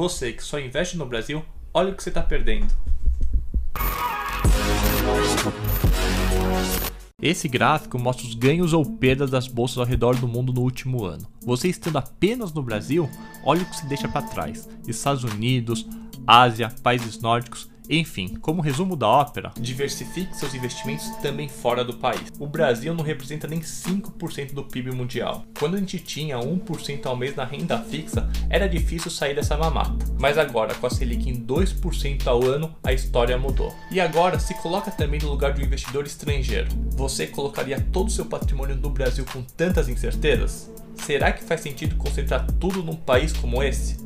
Você que só investe no Brasil, olha o que você está perdendo. Esse gráfico mostra os ganhos ou perdas das bolsas ao redor do mundo no último ano. Você estando apenas no Brasil, olha o que se deixa para trás: Estados Unidos, Ásia, países nórdicos enfim, como resumo da ópera, diversifique seus investimentos também fora do país. O Brasil não representa nem 5% do PIB mundial. Quando a gente tinha 1% ao mês na renda fixa, era difícil sair dessa mamata. Mas agora, com a Selic em 2% ao ano, a história mudou. E agora, se coloca também no lugar de um investidor estrangeiro. Você colocaria todo o seu patrimônio no Brasil com tantas incertezas? Será que faz sentido concentrar tudo num país como esse?